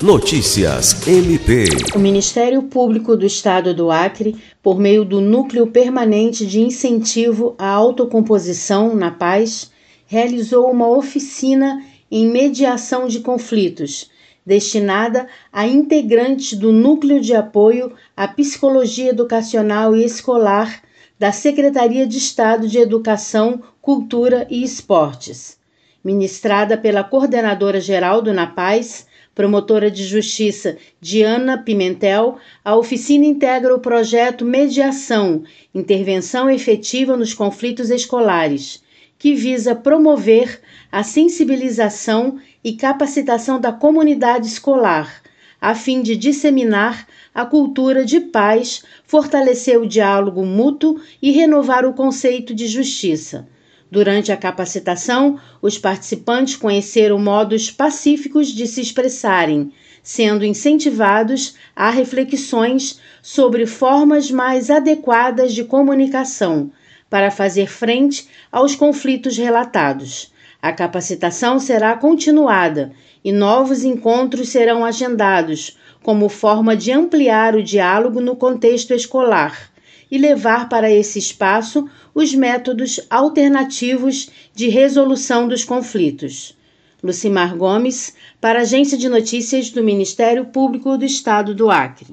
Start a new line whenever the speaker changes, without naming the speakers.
Notícias MP.
O Ministério Público do Estado do Acre, por meio do Núcleo Permanente de Incentivo à Autocomposição na Paz, realizou uma oficina em mediação de conflitos, destinada a integrantes do Núcleo de Apoio à Psicologia Educacional e Escolar da Secretaria de Estado de Educação, Cultura e Esportes. Ministrada pela coordenadora geral do NAPAZ, promotora de justiça Diana Pimentel, a oficina integra o projeto Mediação Intervenção Efetiva nos Conflitos Escolares, que visa promover a sensibilização e capacitação da comunidade escolar, a fim de disseminar a cultura de paz, fortalecer o diálogo mútuo e renovar o conceito de justiça. Durante a capacitação, os participantes conheceram modos pacíficos de se expressarem, sendo incentivados a reflexões sobre formas mais adequadas de comunicação para fazer frente aos conflitos relatados. A capacitação será continuada e novos encontros serão agendados como forma de ampliar o diálogo no contexto escolar e levar para esse espaço os métodos alternativos de resolução dos conflitos. Lucimar Gomes, para a Agência de Notícias do Ministério Público do Estado do Acre.